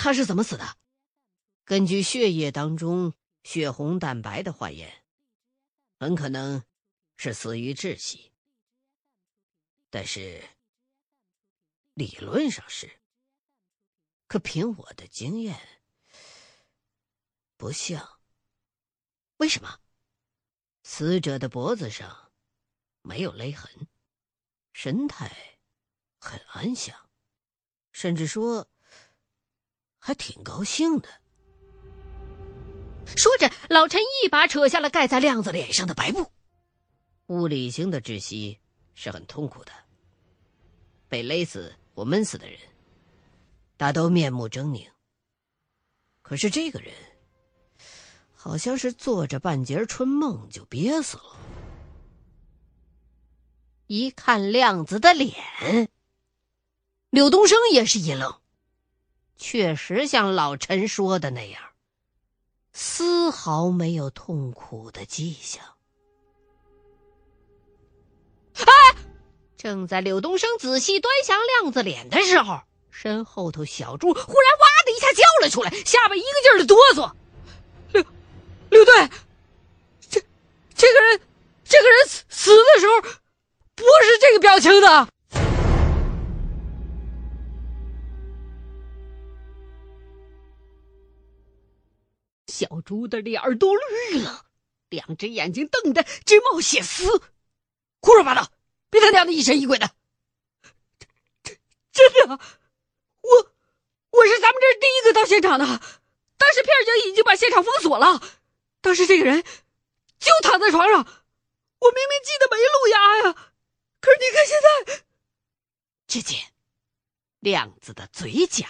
他是怎么死的？根据血液当中血红蛋白的化验，很可能是死于窒息。但是理论上是，可凭我的经验，不像。为什么？死者的脖子上没有勒痕，神态很安详，甚至说还挺高兴的。说着，老陈一把扯下了盖在亮子脸上的白布。物理性的窒息是很痛苦的，被勒死或闷死的人大都面目狰狞。可是这个人。好像是做着半截春梦就憋死了。一看亮子的脸，柳东升也是一愣，确实像老陈说的那样，丝毫没有痛苦的迹象。哎！正在柳东升仔细端详亮子脸的时候，身后头小猪忽然哇的一下叫了出来，下巴一个劲儿的哆嗦。刘队，这这个人，这个人死死的时候不是这个表情的。小猪的脸儿都绿了，两只眼睛瞪得直冒血丝，胡说八道，别他娘的疑神疑鬼的。这这真的，我我是咱们这儿第一个到现场的，当时片警已经把现场封锁了。当时这个人就躺在床上，我明明记得没路牙呀。可是你看现在，只见亮子的嘴角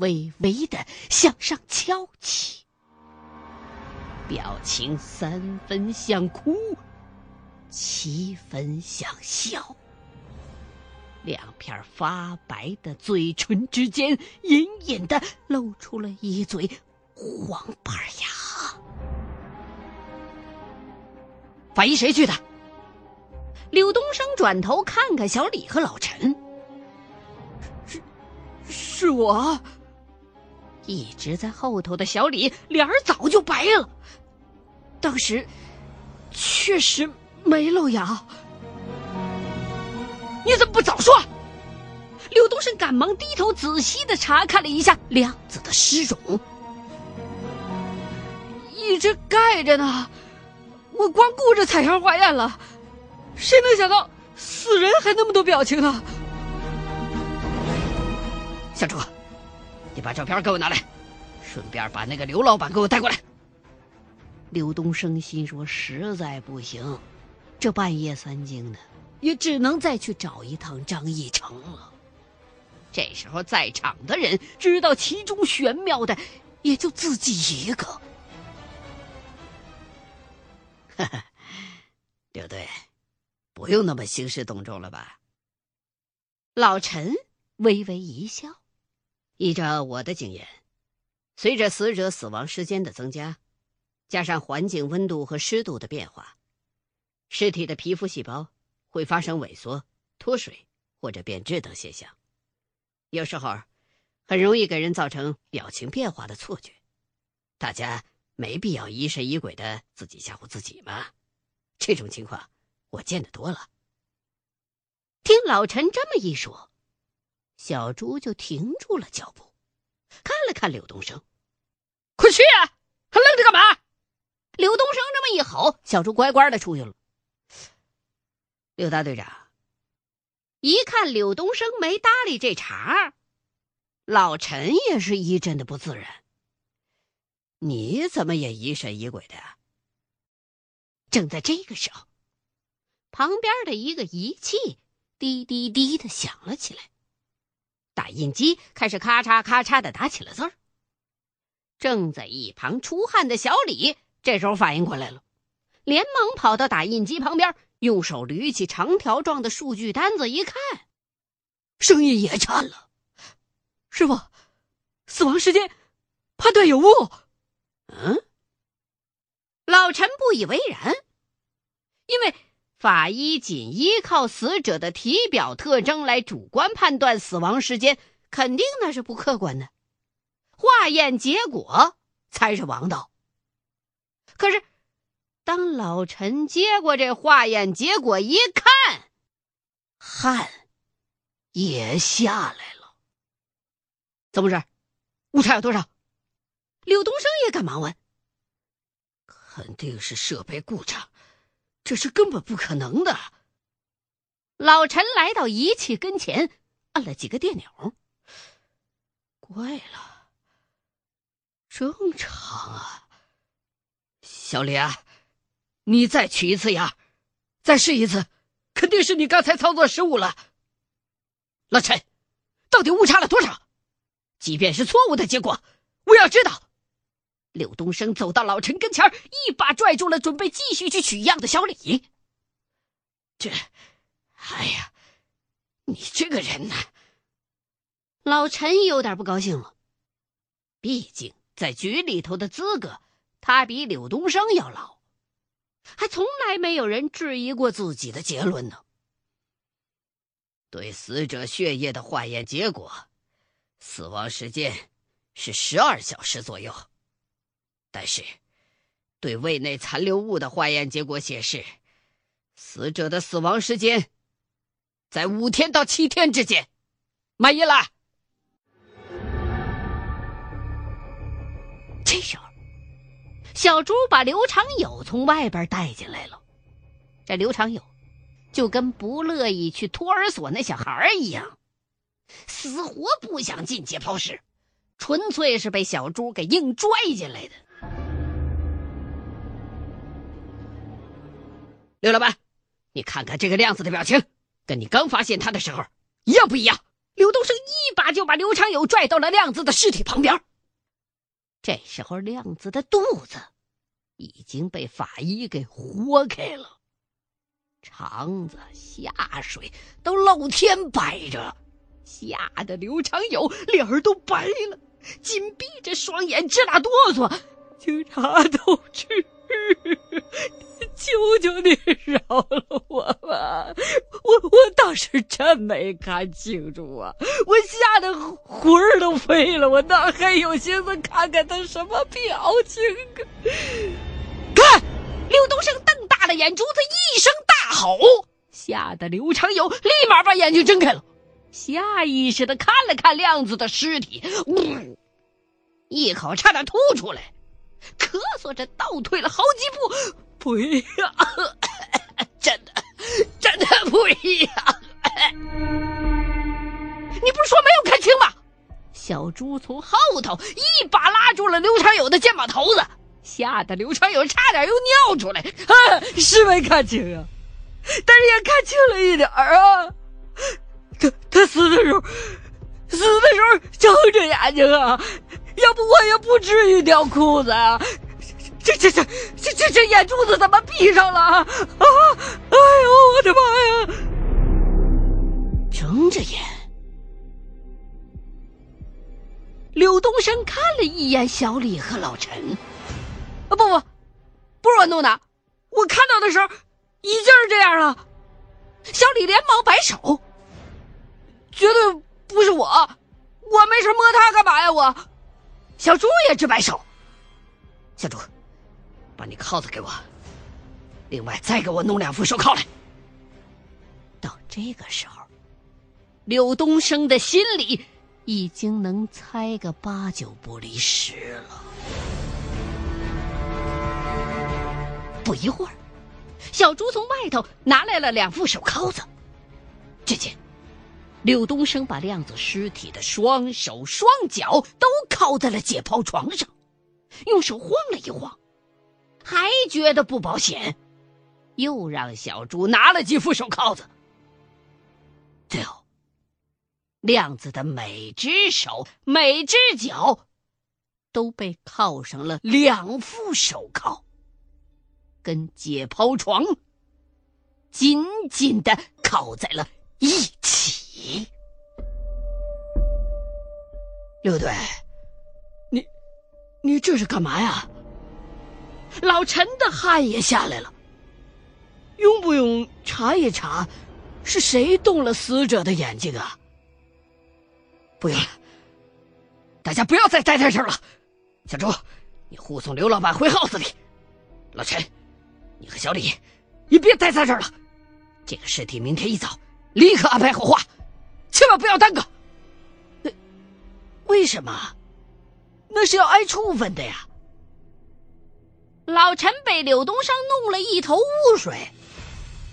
微微的向上翘起，表情三分像哭，七分像笑。两片发白的嘴唇之间，隐隐的露出了一嘴黄板牙。法医谁去的？柳东升转头看看小李和老陈，是，是我。一直在后头的小李脸儿早就白了，当时确实没露牙。你怎么不早说？柳东升赶忙低头仔细的查看了一下亮子的尸容，一直盖着呢。我光顾着采样化验了，谁能想到死人还那么多表情呢？小朱，你把照片给我拿来，顺便把那个刘老板给我带过来。刘东升心说：“实在不行，这半夜三更的，也只能再去找一趟张义成了。”这时候在场的人知道其中玄妙的，也就自己一个。哈哈，刘队，不用那么兴师动众了吧？老陈微微一笑。依照我的经验，随着死者死亡时间的增加，加上环境温度和湿度的变化，尸体的皮肤细胞会发生萎缩、脱水或者变质等现象。有时候，很容易给人造成表情变化的错觉。大家。没必要疑神疑鬼的自己吓唬自己嘛，这种情况我见得多了。听老陈这么一说，小猪就停住了脚步，看了看柳东升：“快去啊，还愣着干嘛？”柳东升这么一吼，小猪乖乖的出去了。柳大队长一看柳东升没搭理这茬，老陈也是一阵的不自然。你怎么也疑神疑鬼的？正在这个时候，旁边的一个仪器滴滴滴的响了起来，打印机开始咔嚓咔嚓的打起了字儿。正在一旁出汗的小李这时候反应过来了，连忙跑到打印机旁边，用手捋起长条状的数据单子一看，声音也颤了：“师傅，死亡时间判断有误。”嗯，老陈不以为然，因为法医仅依靠死者的体表特征来主观判断死亡时间，肯定那是不客观的。化验结果才是王道。可是，当老陈接过这化验结果一看，汗也下来了。怎么回事？误差有多少？柳东升也赶忙问。肯定是设备故障，这是根本不可能的。老陈来到仪器跟前，按了几个电钮。怪了，正常啊。小李啊，你再取一次样，再试一次，肯定是你刚才操作失误了。老陈，到底误差了多少？即便是错误的结果，我要知道。柳东升走到老陈跟前一把拽住了准备继续去取样的小李。这，哎呀，你这个人呢？老陈有点不高兴了。毕竟在局里头的资格，他比柳东升要老，还从来没有人质疑过自己的结论呢。对死者血液的化验结果，死亡时间是十二小时左右。但是，对胃内残留物的化验结果显示，死者的死亡时间在五天到七天之间。满意了。这时候，小朱把刘长友从外边带进来了。这刘长友就跟不乐意去托儿所那小孩一样，死活不想进解剖室，纯粹是被小朱给硬拽进来的。刘老板，你看看这个亮子的表情，跟你刚发现他的时候一样不一样？刘东升一把就把刘长友拽到了亮子的尸体旁边。这时候，亮子的肚子已经被法医给豁开了，肠子、下水都露天摆着，吓得刘长友脸儿都白了，紧闭着双眼直打哆嗦。警察同志。求求你饶了我吧！我我当时真没看清楚啊，我吓得魂儿都飞了，我哪还有心思看看他什么表情啊？看，刘东升瞪大了眼珠子，一声大吼，吓得刘长友立马把眼睛睁开了，下意识的看了看亮子的尸体，呜，一口差点吐出来，咳嗽着倒退了好几步。不一样，真的，真的不一样。你不是说没有看清吗？小猪从后头一把拉住了刘长友的肩膀头子，吓得刘长友差点又尿出来。啊，是没看清啊，但是也看清了一点啊。他他死的时候，死的时候睁着眼睛啊，要不我也不至于掉裤子啊。这这这这这这眼珠子怎么闭上了啊？啊！哎呦，我的妈呀！睁着眼，柳东升看了一眼小李和老陈。啊，不不，不是我弄的，我看到的时候已经是这样了。小李连忙摆手，绝对不是我，我没事摸他干嘛呀？我。小朱也直摆手，小朱。把你铐子给我，另外再给我弄两副手铐来。到这个时候，柳东升的心里已经能猜个八九不离十了。不一会儿，小朱从外头拿来了两副手铐子。只见柳东升把亮子尸体的双手双脚都铐在了解剖床上，用手晃了一晃。还觉得不保险，又让小朱拿了几副手铐子。最后，亮子的每只手、每只脚都被铐上了两副手铐，跟解剖床紧紧的铐在了一起。刘队，你，你这是干嘛呀？老陈的汗也下来了，用不用查一查，是谁动了死者的眼睛啊？不用了，大家不要再待在这儿了。小周，你护送刘老板回 house 里。老陈，你和小李，也别待在这儿了。这个尸体明天一早立刻安排火化，千万不要耽搁。为什么？那是要挨处分的呀。老陈被柳东升弄了一头雾水。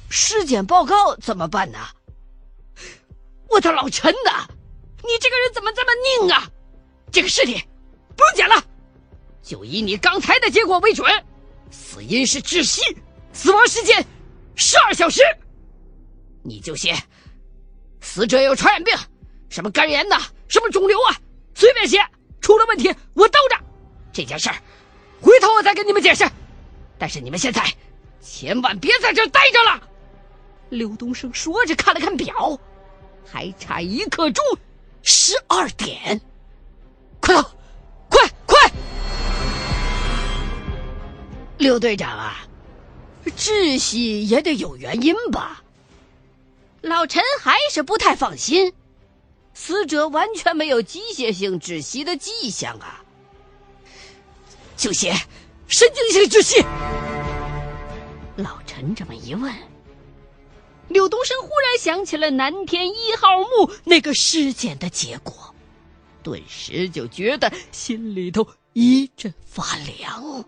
尸检报告怎么办呢？我的老陈呐，你这个人怎么这么拧啊？这个尸体不用检了，就以你刚才的结果为准。死因是窒息，死亡时间十二小时。你就写，死者有传染病，什么肝炎呐，什么肿瘤啊，随便写。出了问题我兜着。这件事儿，回头我再跟你们解释。但是你们现在千万别在这待着了。刘东升说着，看了看表，还差一刻钟，十二点。快走，快快！刘队长啊，窒息也得有原因吧？老陈还是不太放心，死者完全没有机械性窒息的迹象啊。就写神经性窒息。老陈这么一问。柳东升忽然想起了南天一号墓那个尸检的结果，顿时就觉得心里头一阵发凉。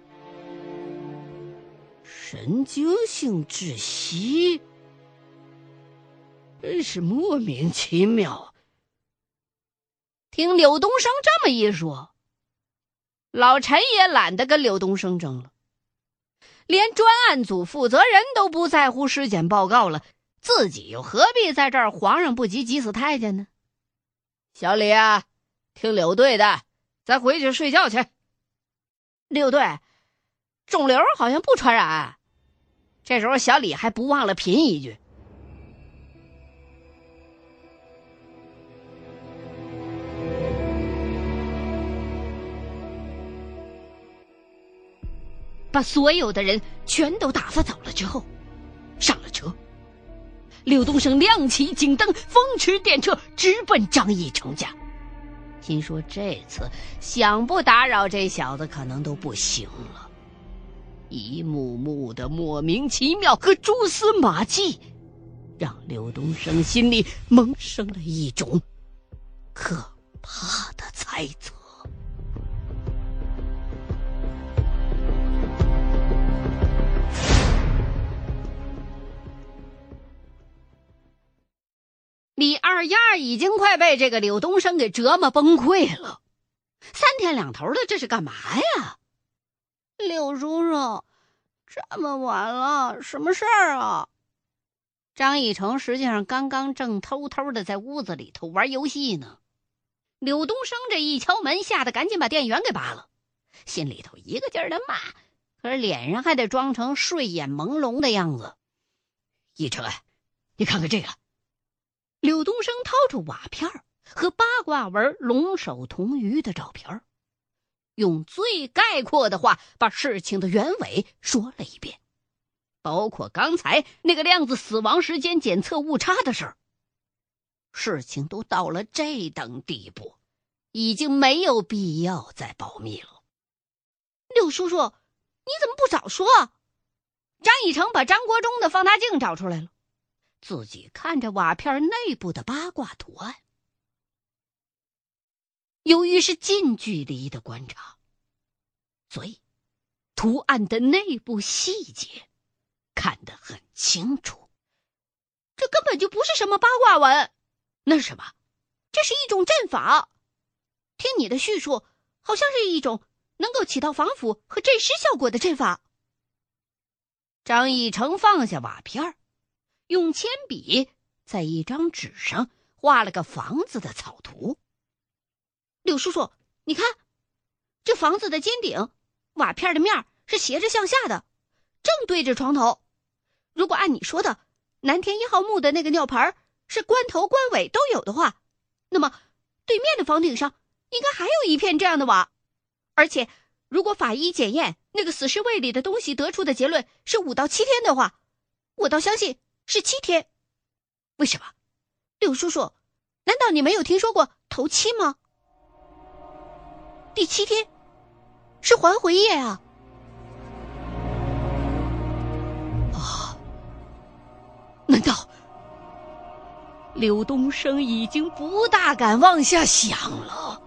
神经性窒息，真是莫名其妙。听柳东升这么一说，老陈也懒得跟柳东升争了，连专案组负责人都不在乎尸检报告了。自己又何必在这儿？皇上不急，急死太监呢。小李啊，听柳队的，咱回去睡觉去。柳队，肿瘤好像不传染。这时候，小李还不忘了贫一句：“把所有的人全都打发走了之后，上了车。”柳东升亮起警灯，风驰电掣，直奔张义成家。心说这次想不打扰这小子，可能都不行了。一幕幕的莫名其妙和蛛丝马迹，让柳东升心里萌生了一种可怕的猜测。李二丫已经快被这个柳东升给折磨崩溃了，三天两头的，这是干嘛呀？柳叔叔，这么晚了，什么事儿啊？张义成实际上刚刚正偷偷的在屋子里头玩游戏呢。柳东升这一敲门，吓得赶紧把电源给拔了，心里头一个劲儿的骂，可是脸上还得装成睡眼朦胧的样子。以成，你看看这个。柳东升掏出瓦片和八卦纹龙首同鱼的照片，用最概括的话把事情的原委说了一遍，包括刚才那个量子死亡时间检测误差的事儿。事情都到了这等地步，已经没有必要再保密了。柳叔叔，你怎么不早说？张以成把张国忠的放大镜找出来了。自己看着瓦片内部的八卦图案，由于是近距离的观察，所以图案的内部细节看得很清楚。这根本就不是什么八卦文，那是什么？这是一种阵法。听你的叙述，好像是一种能够起到防腐和镇尸效果的阵法。张义成放下瓦片用铅笔在一张纸上画了个房子的草图。柳叔叔，你看，这房子的尖顶瓦片的面是斜着向下的，正对着床头。如果按你说的，南天一号墓的那个尿盆是关头关尾都有的话，那么对面的房顶上应该还有一片这样的瓦。而且，如果法医检验那个死尸胃里的东西得出的结论是五到七天的话，我倒相信。是七天，为什么？柳叔叔，难道你没有听说过头七吗？第七天是还魂夜啊！啊，难道刘东升已经不大敢往下想了？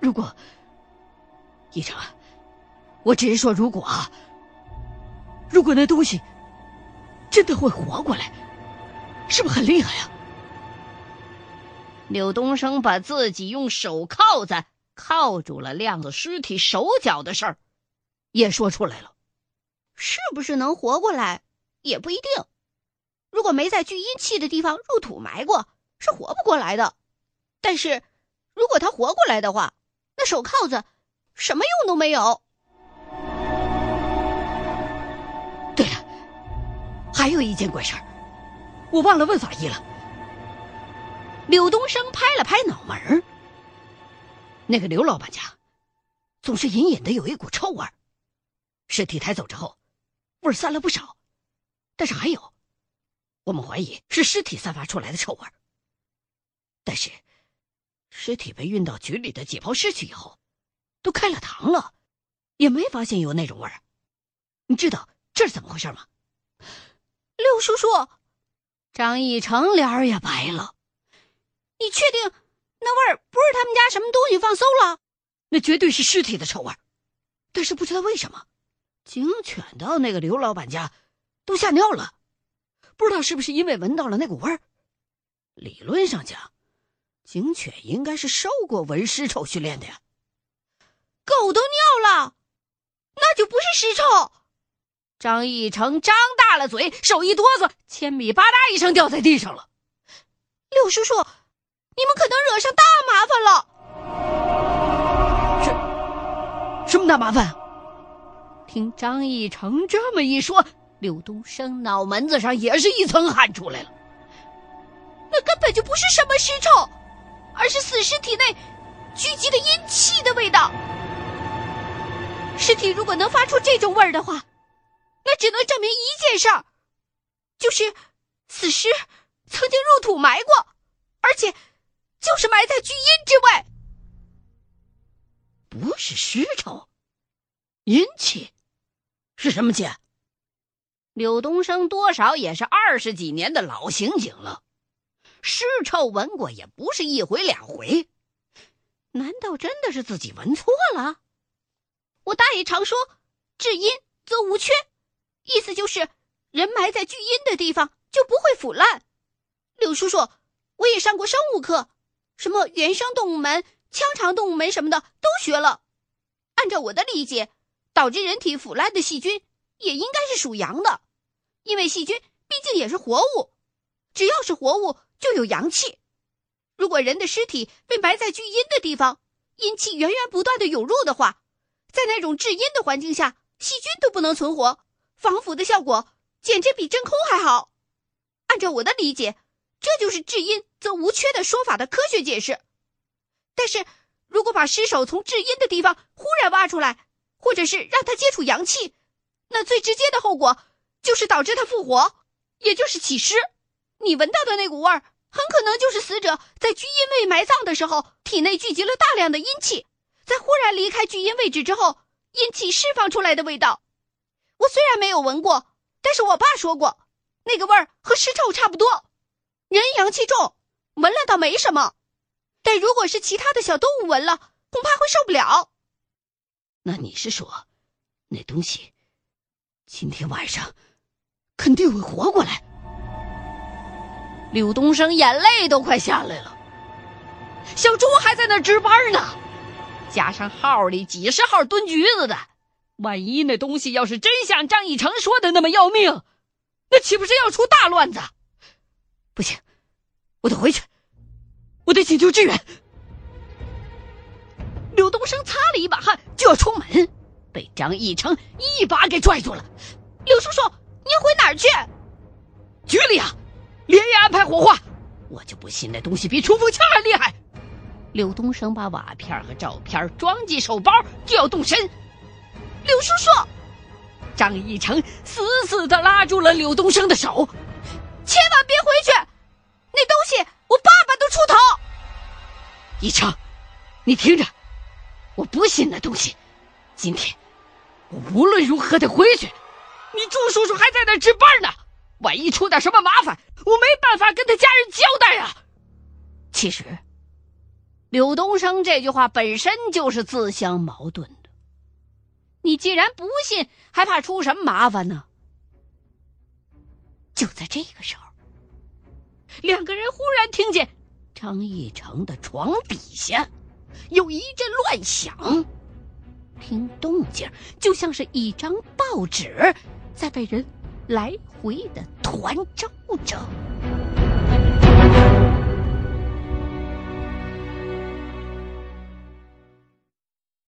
如果，一成，我只是说如果啊，如果那东西真的会活过来，是不是很厉害呀？柳东升把自己用手铐子铐住了亮子尸体手脚的事儿，也说出来了。是不是能活过来也不一定。如果没在聚阴气的地方入土埋过，是活不过来的。但是，如果他活过来的话，那手铐子什么用都没有。还有一件怪事儿，我忘了问法医了。柳东升拍了拍脑门儿。那个刘老板家，总是隐隐的有一股臭味儿。尸体抬走之后，味儿散了不少。但是还有，我们怀疑是尸体散发出来的臭味儿。但是，尸体被运到局里的解剖室去以后，都开了膛了，也没发现有那种味儿。你知道这是怎么回事吗？六叔叔，张义成脸儿也白了。你确定那味儿不是他们家什么东西放馊了？那绝对是尸体的臭味儿。但是不知道为什么，警犬到那个刘老板家都吓尿了。不知道是不是因为闻到了那股味儿。理论上讲，警犬应该是受过闻尸臭训练的呀。狗都尿了，那就不是尸臭。张义成张大了嘴，手一哆嗦，铅笔吧嗒一声掉在地上了。六叔叔。你们可能惹上大麻烦了。什什么大麻烦？听张义成这么一说，柳东升脑门子上也是一层汗出来了。那根本就不是什么尸臭，而是死尸体内聚集的阴气的味道。尸体如果能发出这种味儿的话，那只能证明一件事儿，就是死尸曾经入土埋过，而且。就是埋在聚阴之外，不是尸臭，阴气是什么气？柳东升多少也是二十几年的老刑警了，尸臭闻过也不是一回两回，难道真的是自己闻错了？我大爷常说“至阴则无缺”，意思就是人埋在巨阴的地方就不会腐烂。柳叔叔，我也上过生物课。什么原生动物门、腔肠动物门什么的都学了。按照我的理解，导致人体腐烂的细菌也应该是属阳的，因为细菌毕竟也是活物，只要是活物就有阳气。如果人的尸体被埋在巨阴的地方，阴气源源不断的涌入的话，在那种至阴的环境下，细菌都不能存活，防腐的效果简直比真空还好。按照我的理解。这就是至阴则无缺的说法的科学解释，但是如果把尸首从至阴的地方忽然挖出来，或者是让他接触阳气，那最直接的后果就是导致他复活，也就是起尸。你闻到的那股味儿，很可能就是死者在居阴位埋葬的时候，体内聚集了大量的阴气，在忽然离开聚阴位置之后，阴气释放出来的味道。我虽然没有闻过，但是我爸说过，那个味儿和尸臭差不多。人阳气重，闻了倒没什么，但如果是其他的小动物闻了，恐怕会受不了。那你是说，那东西今天晚上肯定会活过来？柳东升眼泪都快下来了。小猪还在那值班呢，加上号里几十号蹲局子的，万一那东西要是真像张义成说的那么要命，那岂不是要出大乱子？不行，我得回去，我得请求支援。刘东升擦了一把汗，就要出门，被张义成一把给拽住了。刘叔叔，你要回哪儿去？局里啊，连夜安排火化。我就不信那东西比冲锋枪还厉害。刘东升把瓦片和照片装进手包，就要动身。刘叔叔，张义成死死的拉住了柳东升的手。千万别回去！那东西，我爸爸都出头。一成，你听着，我不信那东西。今天我无论如何得回去。你朱叔叔还在那值班呢，万一出点什么麻烦，我没办法跟他家人交代啊。其实，柳东升这句话本身就是自相矛盾。你既然不信，还怕出什么麻烦呢？就在这个时候，两个人忽然听见张义成的床底下有一阵乱响，听动静就像是一张报纸在被人来回的团招着。